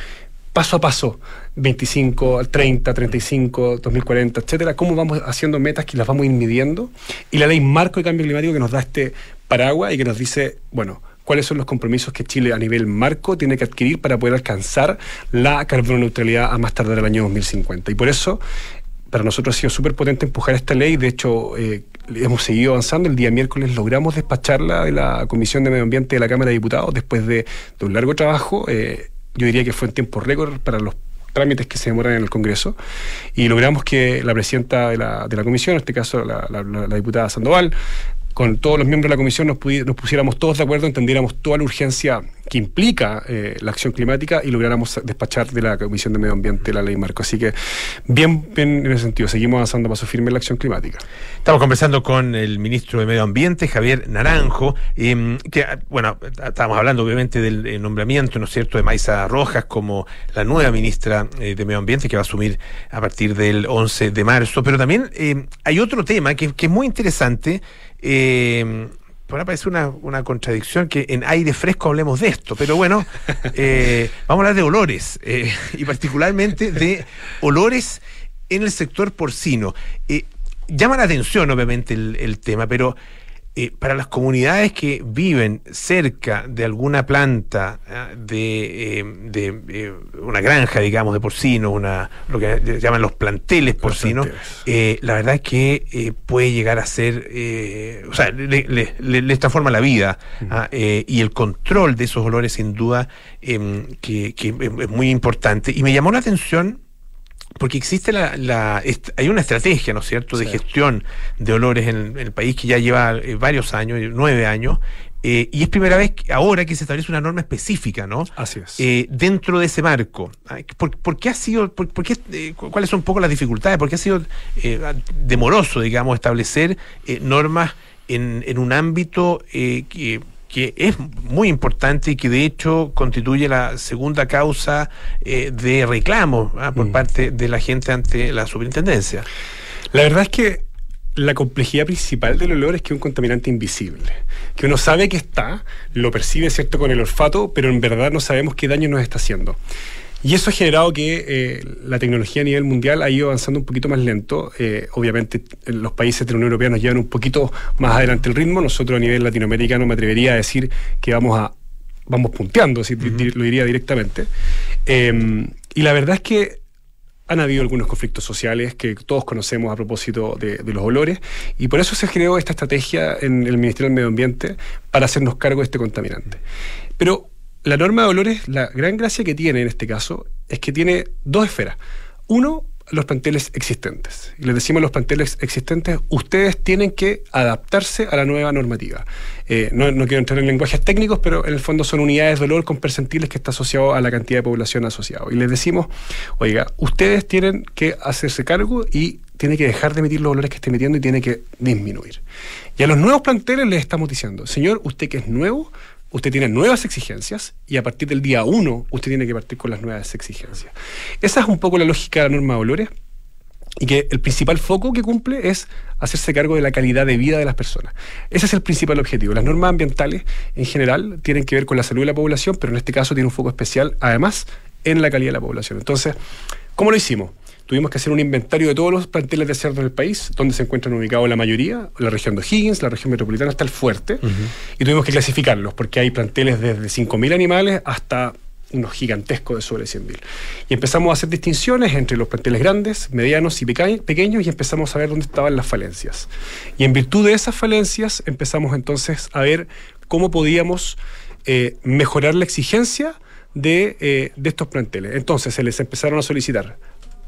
paso a paso, 25, 30, 35, 2040, etcétera, cómo vamos haciendo metas que las vamos ir midiendo, y la ley marco de cambio climático que nos da este paraguas y que nos dice, bueno, cuáles son los compromisos que Chile a nivel marco tiene que adquirir para poder alcanzar la carbono neutralidad a más tardar el año 2050. Y por eso para nosotros ha sido súper potente empujar esta ley. De hecho, eh, hemos seguido avanzando. El día miércoles logramos despacharla de la Comisión de Medio Ambiente de la Cámara de Diputados después de, de un largo trabajo. Eh, yo diría que fue en tiempo récord para los trámites que se demoran en el Congreso y logramos que la presidenta de la, de la comisión, en este caso la, la- la- diputada Sandoval, con todos los miembros de la comisión nos, nos pusiéramos todos de acuerdo, entendiéramos toda la urgencia que implica eh, la acción climática y lográramos despachar de la Comisión de Medio Ambiente la ley marco. Así que bien, bien en ese sentido, seguimos avanzando a paso firme en la acción climática. Estamos conversando con el ministro de Medio Ambiente, Javier Naranjo, eh, que, bueno, estábamos hablando obviamente del eh, nombramiento, ¿no es cierto?, de Maisa Rojas como la nueva ministra eh, de Medio Ambiente que va a asumir a partir del 11 de marzo. Pero también eh, hay otro tema que, que es muy interesante. Eh, Ahora parece una, una contradicción que en aire fresco hablemos de esto, pero bueno, [LAUGHS] eh, vamos a hablar de olores eh, y particularmente de olores en el sector porcino. Eh, llama la atención, obviamente, el, el tema, pero eh, para las comunidades que viven cerca de alguna planta ah, de, eh, de, eh, una granja, digamos, de porcino, una, lo que llaman los planteles porcinos, eh, la verdad es que puede llegar a ser, eh, o sea, le, le- le- transforma la vida ah, eh, y el control de esos olores sin duda em, que, que es muy importante. Y me llamó la atención porque existe la, la- hay una estrategia, ¿no es cierto?, de Sí. gestión de olores en, en el país que ya lleva eh, varios años, nueve años, eh, y es primera vez que- ahora que se establece una norma específica, ¿no? Así es. Eh, dentro de ese marco. ¿Por, por qué ha sido, por, por qué, eh, cu- cuáles son un poco las dificultades? ¿Por qué ha sido demoroso, digamos, establecer normas en, en un ámbito que, que es muy importante y que de hecho constituye la segunda causa eh, de reclamo ah, por Mm. parte de la gente ante la superintendencia? La verdad es que la complejidad principal del olor es que es un contaminante invisible, que uno sabe que está, lo percibe cierto con el olfato, pero en verdad no sabemos qué daño nos está haciendo. Y eso ha generado que eh, la tecnología a nivel mundial ha ido avanzando un poquito más lento. Eh, obviamente los países de la Unión Europea nos llevan un poquito más adelante el ritmo. Nosotros a nivel latinoamericano me atrevería a decir que vamos a vamos punteando, di- lo diría directamente. Eh, y la verdad es que han habido algunos conflictos sociales que todos conocemos a propósito de, de los olores y por eso se creó esta estrategia en el Ministerio del Medio Ambiente para hacernos cargo de este contaminante. Pero la norma de olores, la gran gracia que tiene en este caso es que tiene dos esferas. Uno, los planteles existentes. Y les decimos a los planteles existentes, ustedes tienen que adaptarse a la nueva normativa. Eh, no, no quiero entrar en lenguajes técnicos, pero en el fondo son unidades de olor con percentiles que está asociado a la cantidad de población asociado. Y les decimos, oiga, ustedes tienen que hacerse cargo y tiene que dejar de emitir los olores que esté emitiendo y tiene que disminuir. Y a los nuevos planteles les estamos diciendo, señor, usted que es nuevo, usted tiene nuevas exigencias y a partir del día 1 usted tiene que partir con las nuevas exigencias. Esa es un poco la lógica de la norma de olores y que el principal foco que cumple es hacerse cargo de la calidad de vida de las personas. Ese es el principal objetivo. Las normas ambientales en general tienen que ver con la salud de la población, pero en este caso tiene un foco especial además en la calidad de la población. Entonces, ¿cómo lo hicimos? Tuvimos que hacer un inventario de todos los planteles de cerdo en el país, donde se encuentran ubicados la mayoría, la región de Higgins, la región metropolitana hasta el fuerte, y tuvimos que clasificarlos, porque hay planteles desde 5.000 animales hasta unos gigantescos de sobre 100.000. Y empezamos a hacer distinciones entre los planteles grandes, medianos y pequeños y empezamos a ver dónde estaban las falencias. Y en virtud de esas falencias empezamos entonces a ver cómo podíamos eh, mejorar la exigencia de, eh, de estos planteles. Entonces se les empezaron a solicitar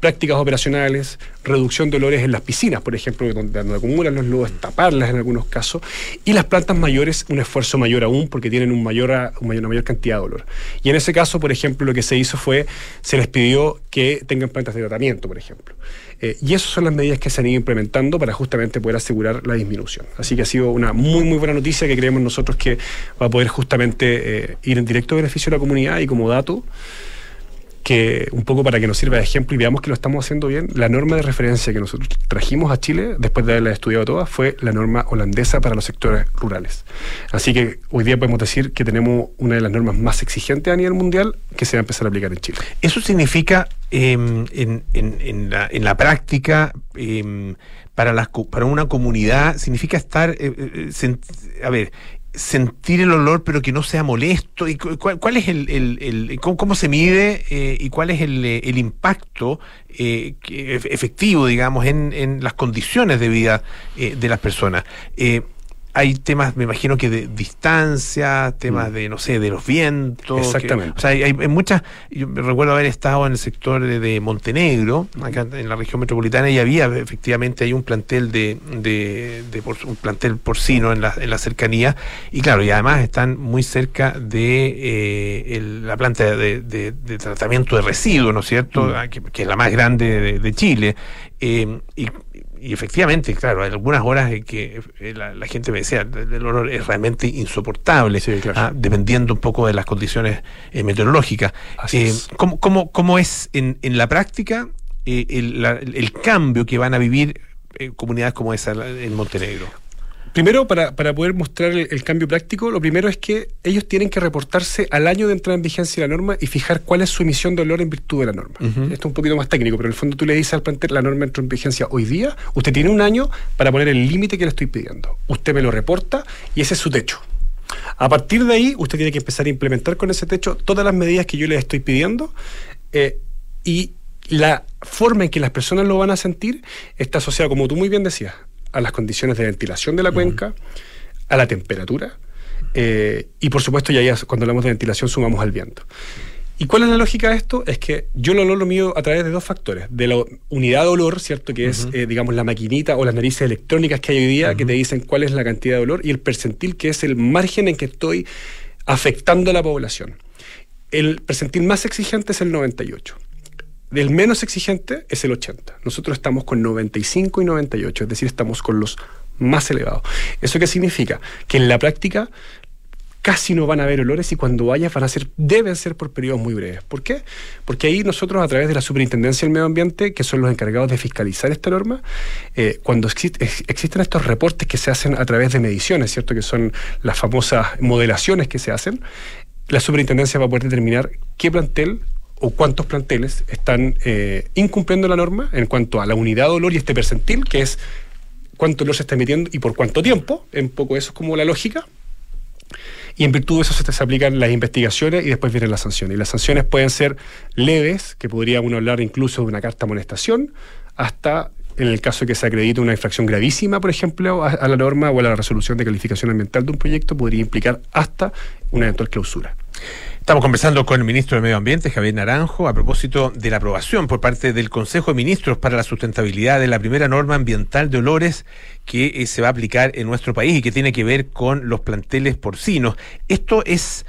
prácticas operacionales, reducción de olores en las piscinas, por ejemplo, donde, acumulan los lodos, taparlas en algunos casos, y las plantas mayores un esfuerzo mayor aún porque tienen mayor, una mayor cantidad de olor. Y en ese caso, por ejemplo, lo que se hizo fue, se les pidió que tengan plantas de tratamiento, por ejemplo. Eh, y esas son las medidas que se han ido implementando para justamente poder asegurar la disminución. Así que ha sido una muy, muy buena noticia que creemos nosotros que va a poder justamente eh, ir en directo beneficio de la comunidad y como dato que un poco para que nos sirva de ejemplo y veamos que lo estamos haciendo bien, la norma de referencia que nosotros trajimos a Chile, después de haberla estudiado todas, fue la norma holandesa para los sectores rurales. Así que hoy día podemos decir que tenemos una de las normas más exigentes a nivel mundial que se va a empezar a aplicar en Chile. Eso significa em, en, en, la, en, la, práctica... Eh, para, las, para una comunidad significa estar, eh, eh, a ver, sentir el olor pero que no sea molesto y cuál, es el, el, cómo, se mide eh, y cuál es el, el impacto eh, efectivo digamos en, en, las condiciones de vida eh, de las personas hay temas, me imagino que de distancia, temas mm. de, no sé, de los vientos. Exactamente. o sea, hay, muchas. Yo recuerdo haber estado en el sector de, Montenegro, acá en la región metropolitana, y había efectivamente hay un plantel de, de, un plantel porcino en la, en la cercanía, y claro, y además están muy cerca de eh, la planta de, tratamiento de residuos, ¿no es cierto? Mm. Ah, que, es la más grande de, Chile. Eh, y y efectivamente, claro, hay algunas horas en que eh, la, gente me decía, el olor es realmente insoportable, ah, dependiendo un poco de las condiciones eh, meteorológicas. Eh, ¿cómo, cómo, es en, en la práctica el, el, cambio que van a vivir comunidades como esa en Montenegro? Primero, para, poder mostrar el, cambio práctico, lo primero es que ellos tienen que reportarse al año de entrada en vigencia de la norma y fijar cuál es su emisión de olor en virtud de la norma. Esto es un poquito más técnico, pero en el fondo tú le dices al plantel, la norma entró en vigencia hoy día, usted tiene un año para poner el límite que le estoy pidiendo. Usted me lo reporta y ese es su techo. A partir de ahí, usted tiene que empezar a implementar con ese techo todas las medidas que yo le estoy pidiendo eh, y la forma en que las personas lo van a sentir está asociada, como tú muy bien decías, a las condiciones de ventilación de la cuenca, a la temperatura eh, y por supuesto ya, cuando hablamos de ventilación sumamos al viento. ¿Y cuál es la lógica de esto? Es que yo lo olor lo mido a través de dos factores. De la unidad de olor, ¿cierto? Que es, eh, digamos, la maquinita o las narices electrónicas que hay hoy día que te dicen cuál es la cantidad de olor y el percentil, que es el margen en que estoy afectando a la población. El percentil más exigente es el 98. El menos exigente es el 80. Nosotros estamos con 95 y 98, es decir, estamos con los más elevados. ¿Eso qué significa? Que en la práctica casi no van a haber olores y cuando vaya van a ser, deben ser por periodos muy breves. ¿Por qué? Porque ahí nosotros a través de la Superintendencia del Medio Ambiente, que son los encargados de fiscalizar esta norma, eh, cuando existen estos reportes que se hacen a través de mediciones, ¿cierto? Que son las famosas modelaciones que se hacen, la Superintendencia va a poder determinar qué plantel o cuántos planteles están eh, incumpliendo la norma en cuanto a la unidad de olor y este percentil, que es cuánto olor se está emitiendo y por cuánto tiempo. En poco eso es como la lógica. Y en virtud de eso se, aplican las investigaciones y después vienen las sanciones. Y las sanciones pueden ser leves, que podría uno hablar incluso de una carta amonestación, hasta en el caso de que se acredite una infracción gravísima, por ejemplo, a, la norma o a la resolución de calificación ambiental de un proyecto, podría implicar hasta una eventual clausura. Estamos conversando con el ministro del Medio Ambiente, Javier Naranjo, a propósito de la aprobación por parte del Consejo de Ministros para la Sustentabilidad de la primera norma ambiental de olores que eh, se va a aplicar en nuestro país y que tiene que ver con los planteles porcinos. Esto es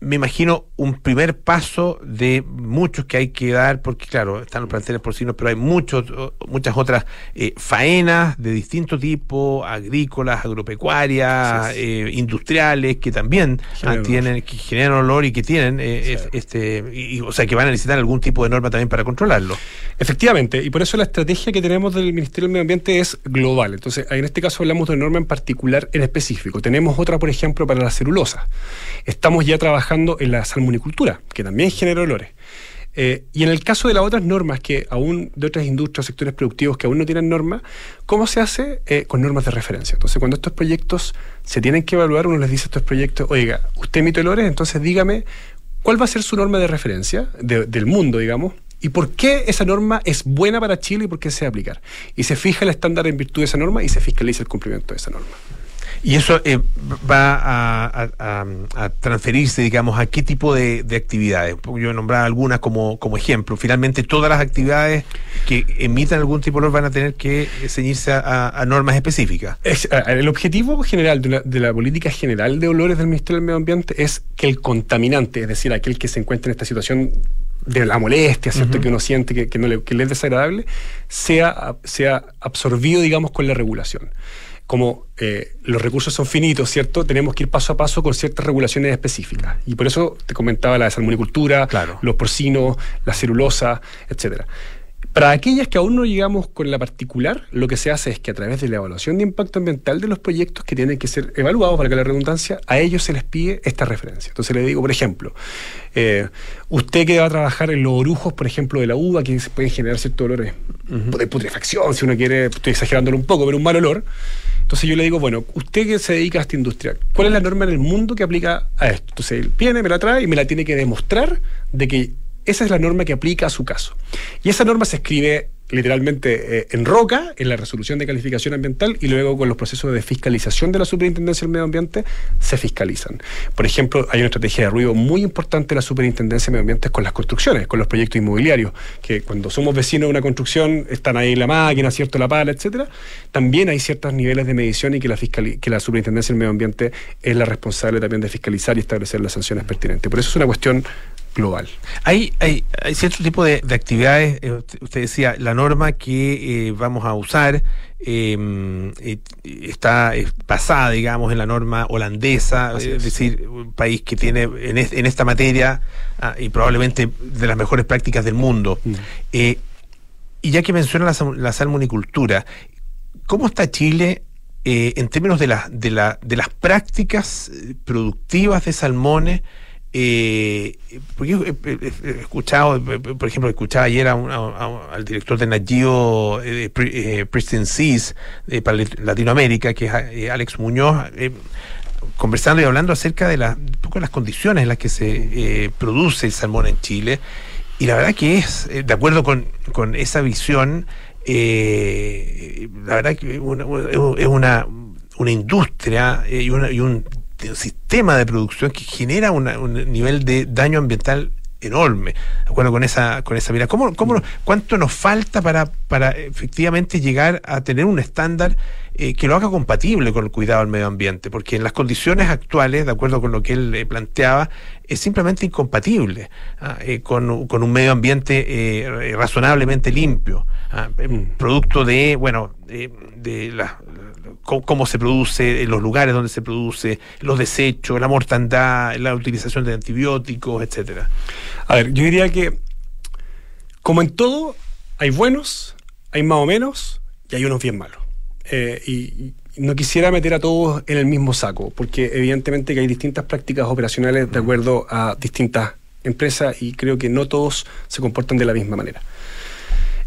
me imagino, un primer paso de muchos que hay que dar, porque claro, están los planteles porcinos, pero hay muchos, muchas otras eh, faenas de distinto tipo, agrícolas, agropecuarias, eh, industriales, que también ah, tienen, que generan olor y que tienen, eh, este, o sea, que van a necesitar algún tipo de norma también para controlarlo. Efectivamente, y por eso la estrategia que tenemos del Ministerio del Medio Ambiente es global. Entonces, en este caso hablamos de norma en particular en específico. Tenemos otra, por ejemplo, para la celulosa. Estamos ya trabajando en la salmonicultura, que también genera olores. Eh, y en el caso de las otras normas, que aún de otras industrias, sectores productivos que aún no tienen normas, ¿cómo se hace? Eh, con normas de referencia. Entonces, cuando estos proyectos se tienen que evaluar, uno les dice a estos proyectos, oiga, usted emite olores, entonces dígame cuál va a ser su norma de referencia del mundo, digamos, y por qué esa norma es buena para Chile y por qué se va a aplicar. Y se fija el estándar en virtud de esa norma y se fiscaliza el cumplimiento de esa norma. Y eso eh, va a, transferirse, digamos, a qué tipo de, actividades. Yo nombraba algunas como, como ejemplo. Finalmente, todas las actividades que emitan algún tipo de olor van a tener que ceñirse a, normas específicas. el objetivo general de la, política general de olores del Ministerio del Medio Ambiente es que el contaminante, es decir, aquel que se encuentra en esta situación de la molestia, ¿cierto? Que uno siente que, no le, que le es desagradable, sea, sea absorbido, digamos, con la regulación como eh, los recursos son finitos, ¿cierto? Tenemos que ir paso a paso con ciertas regulaciones específicas. Y por eso te comentaba la salmonicultura, los porcinos, la celulosa, etcétera. Para aquellas que aún no llegamos con la particular, lo que se hace es que a través de la evaluación de impacto ambiental de los proyectos que tienen que ser evaluados, para que la redundancia, a ellos se les pide esta referencia. Entonces le digo, por ejemplo, eh, usted que va a trabajar en los orujos, por ejemplo, de la uva, que se pueden generar ciertos olores de putrefacción, si uno quiere, estoy exagerándolo un poco, pero un mal olor. Entonces yo le digo, bueno, usted que se dedica a esta industria, ¿cuál es la norma en el mundo que aplica a esto? Entonces él viene, me la trae y me la tiene que demostrar de que esa es la norma que aplica a su caso. Y esa norma se escribe literalmente eh, en roca, en la resolución de calificación ambiental y luego con los procesos de fiscalización de la Superintendencia del Medio Ambiente se fiscalizan. Por ejemplo, hay una estrategia de ruido muy importante de la Superintendencia del Medio Ambiente con las construcciones, con los proyectos inmobiliarios, que cuando somos vecinos de una construcción están ahí la máquina, cierto, la pala, etcétera. También hay ciertos niveles de medición y que la, que la Superintendencia del Medio Ambiente es la responsable también de fiscalizar y establecer las sanciones pertinentes. Por eso es una cuestión global. Hay, hay, hay cierto tipo de, actividades, eh, usted decía, la norma que eh, vamos a usar em, eh, está basada, digamos, en la norma holandesa, es. decir, un país que tiene en, en esta materia ah, y probablemente de las mejores prácticas del mundo. Mm. y ya que menciona la, la salmonicultura, ¿cómo está Chile en términos de, la, de, la, de las prácticas productivas de salmones? Eh, porque he, escuchado, por ejemplo, escuchaba ayer al director de Nagio eh, eh, Seas para Latinoamérica, que es Alex Muñoz, conversando y hablando acerca de la, las condiciones en las que se produce el salmón en Chile. Y la verdad que es, de acuerdo con, esa visión, la verdad que es una, una industria y, una, y un un sistema de producción que genera un nivel de daño ambiental enorme. De acuerdo con esa, con esa mirada. ¿Cómo, cómo, ¿Cuánto nos falta para, para efectivamente llegar a tener un estándar eh, que lo haga compatible con el cuidado del medio ambiente? Porque en las condiciones actuales, de acuerdo con lo que él eh, planteaba, es simplemente incompatible ah, eh, con, un medio ambiente razonablemente limpio, ah, mm. producto de, bueno, de la cómo, se produce, los lugares donde se produce, los desechos, la mortandad, la utilización de antibióticos, etcétera. A ver, yo diría que, como en todo, hay buenos, hay más o menos, y hay unos bien malos. Eh, y, no quisiera meter a todos en el mismo saco, porque evidentemente que hay distintas prácticas operacionales de acuerdo a distintas empresas y creo que no todos se comportan de la misma manera.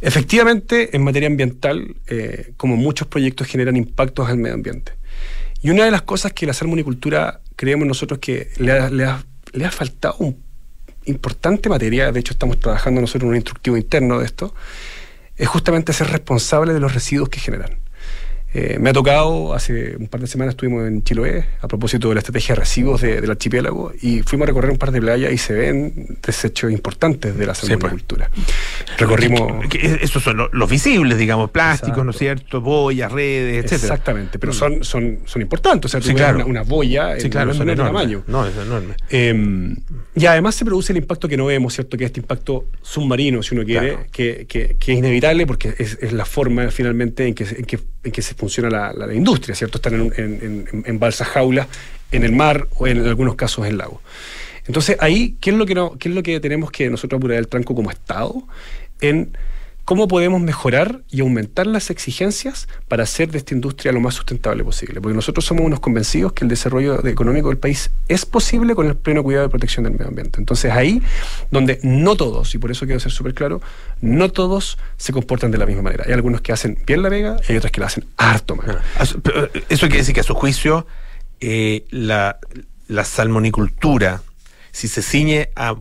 Efectivamente, en materia ambiental, eh, como muchos proyectos generan impactos al medio ambiente. Y una de las cosas que la salmonicultura creemos nosotros que le ha, faltado un importante materia, de hecho estamos trabajando nosotros en un instructivo interno de esto, es justamente ser responsable de los residuos que generan. Eh, me ha tocado, hace un par de semanas estuvimos en Chiloé a propósito de la estrategia de residuos del archipiélago y fuimos a recorrer un par de playas y se ven desechos importantes de la pues. salmonicultura. Recorrimos... Estos son los, visibles, digamos, plásticos, ¿no es cierto? Boyas, redes, etc. Exactamente, pero son, son, son importantes. O sea, tú una, una, boya sí, claro, son tamaño. No, es enorme. Em, y además se produce el impacto que no vemos, ¿cierto? Que es este impacto submarino, si uno quiere, que, que, que, es inevitable porque es, es la forma finalmente en que, en que, en que se funciona la, industria, ¿cierto? Están en, en, en, balsas jaulas, en el mar o en, algunos casos en lago. Entonces ahí, ¿qué es lo que, no, qué es lo que tenemos que nosotros apurar el tranco como Estado? En cómo podemos mejorar y aumentar las exigencias para hacer de esta industria lo más sustentable posible. Porque nosotros somos unos convencidos que el desarrollo económico del país es posible con el pleno cuidado y protección del medio ambiente. Entonces ahí donde no todos, y por eso quiero ser súper claro, no todos se comportan de la misma manera. Hay algunos que hacen bien la vega y hay otros que la hacen harto mal. Ah, eso quiere decir que a su juicio eh, la salmonicultura si se ciñe a,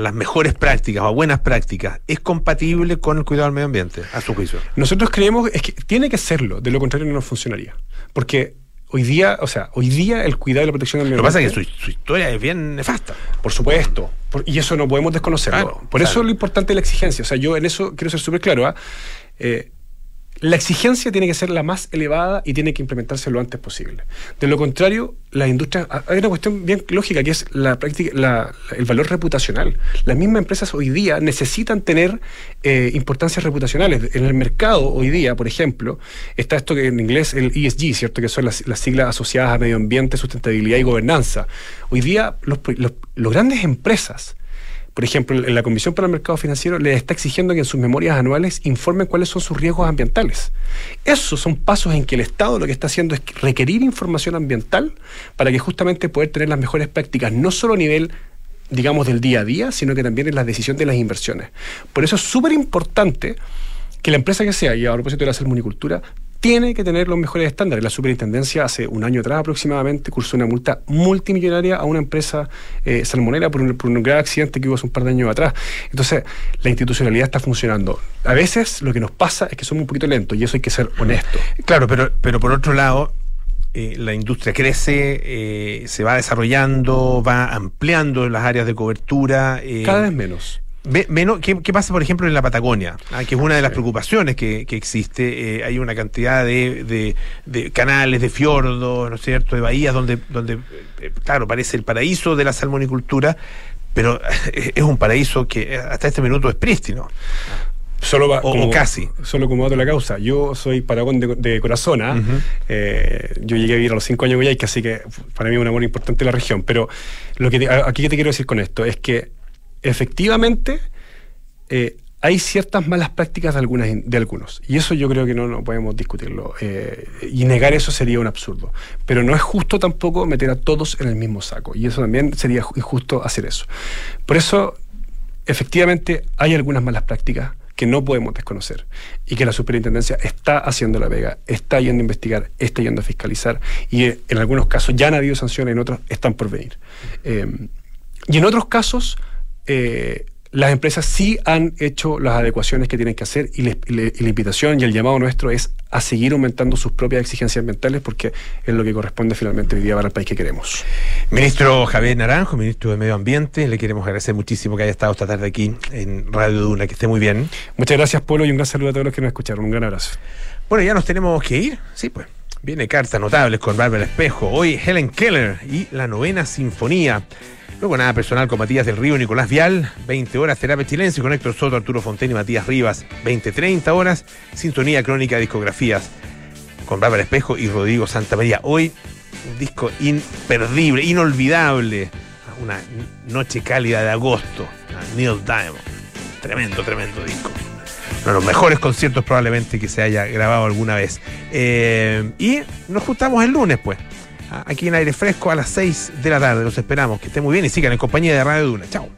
las mejores prácticas o a buenas prácticas, ¿es compatible con el cuidado del medio ambiente, a su juicio? Nosotros creemos es que tiene que serlo, de lo contrario no nos funcionaría. Porque hoy día, o sea, hoy día el cuidado y la protección del medio ambiente. Lo que pasa es que su, historia es bien nefasta. Por supuesto. y eso no podemos desconocerlo. por eso lo importante es la exigencia. O sea, yo en eso quiero ser súper claro. ¿ah? Eh, la exigencia tiene que ser la más elevada y tiene que implementarse lo antes posible. De lo contrario, la industria. Ah, hay una cuestión bien lógica que es la práctica, el valor reputacional. Las mismas empresas hoy día necesitan tener eh, importancias reputacionales. En el mercado hoy día, por ejemplo, está esto que en inglés el ESG, ¿cierto? Que son las, siglas asociadas a medio ambiente, sustentabilidad y gobernanza. Hoy día, los, los grandes empresas por ejemplo, la Comisión para el Mercado Financiero le está exigiendo que en sus memorias anuales informen cuáles son sus riesgos ambientales. Esos son pasos en que el Estado lo que está haciendo es requerir información ambiental para que justamente poder tener las mejores prácticas, no solo a nivel digamos, del día a día, sino que también en la decisión de las inversiones. Por eso es súper importante que la empresa que sea, y a propósito de la salmonicultura, tiene que tener los mejores estándares. La superintendencia hace un año atrás aproximadamente cursó una multa multimillonaria a una empresa eh, salmonera por un, por un, gran accidente que hubo hace un par de años atrás. Entonces, la institucionalidad está funcionando. A veces lo que nos pasa es que somos un poquito lentos y eso hay que ser honesto. Claro, pero, pero por otro lado, eh, la industria crece, eh, se va desarrollando, va ampliando las áreas de cobertura. Cada vez menos. ¿Qué, pasa, por ejemplo, en la Patagonia? Ah, que es una de las preocupaciones que, existe. Eh, hay una cantidad de, canales, de fiordos, ¿no es cierto?, de bahías donde, donde eh, claro, parece el paraíso de la salmonicultura, pero [LAUGHS] es un paraíso que hasta este minuto es prístino. Solo o, como, casi. Solo como dato de la causa. Yo soy paragón de, corazón. ¿ah? Eh, yo llegué a vivir a los cinco años en así que para mí es un amor importante la región. Pero lo que aquí que te quiero decir con esto es que efectivamente eh, hay ciertas malas prácticas de, algunas, de algunos. Y eso yo creo que no, no podemos discutirlo. Eh, y negar eso sería un absurdo. Pero no es justo tampoco meter a todos en el mismo saco. Y eso también sería injusto hacer eso. Por eso, efectivamente, hay algunas malas prácticas que no podemos desconocer y que la superintendencia está haciendo la vega, está yendo a investigar, está yendo a fiscalizar y eh, en algunos casos ya han habido sanciones, en otros están por venir. y en otros casos eh, las empresas sí han hecho las adecuaciones que tienen que hacer y, la invitación y el llamado nuestro es a seguir aumentando sus propias exigencias ambientales porque es lo que corresponde finalmente hoy día para el país que queremos. Ministro Javier Naranjo, ministro de Medio Ambiente, le queremos agradecer muchísimo que haya estado esta tarde aquí en Radio Duna, que esté muy bien. Muchas gracias, Polo, y un gran saludo a todos los que nos escucharon. Un gran abrazo. Bueno, ya nos tenemos que ir. Sí, pues. Viene cartas notables con Bárbara Espejo. Hoy Helen Keller y la novena sinfonía. Luego nada personal con Matías del Río Nicolás Vial, 20 horas terapia chilense con Héctor Soto, Arturo Fonten y Matías Rivas, 20-30 horas, sintonía crónica discografías con Bárbara Espejo y Rodrigo Santamaría. Hoy un disco imperdible, inolvidable, una noche cálida de agosto, Neil Diamond. Tremendo, tremendo disco. Uno de los mejores conciertos probablemente que se haya grabado alguna vez. Eh, y nos juntamos el lunes, pues aquí en aire fresco a las 6 de la tarde. Los esperamos. Que estén muy bien y sigan en compañía de Radio Duna. Chao.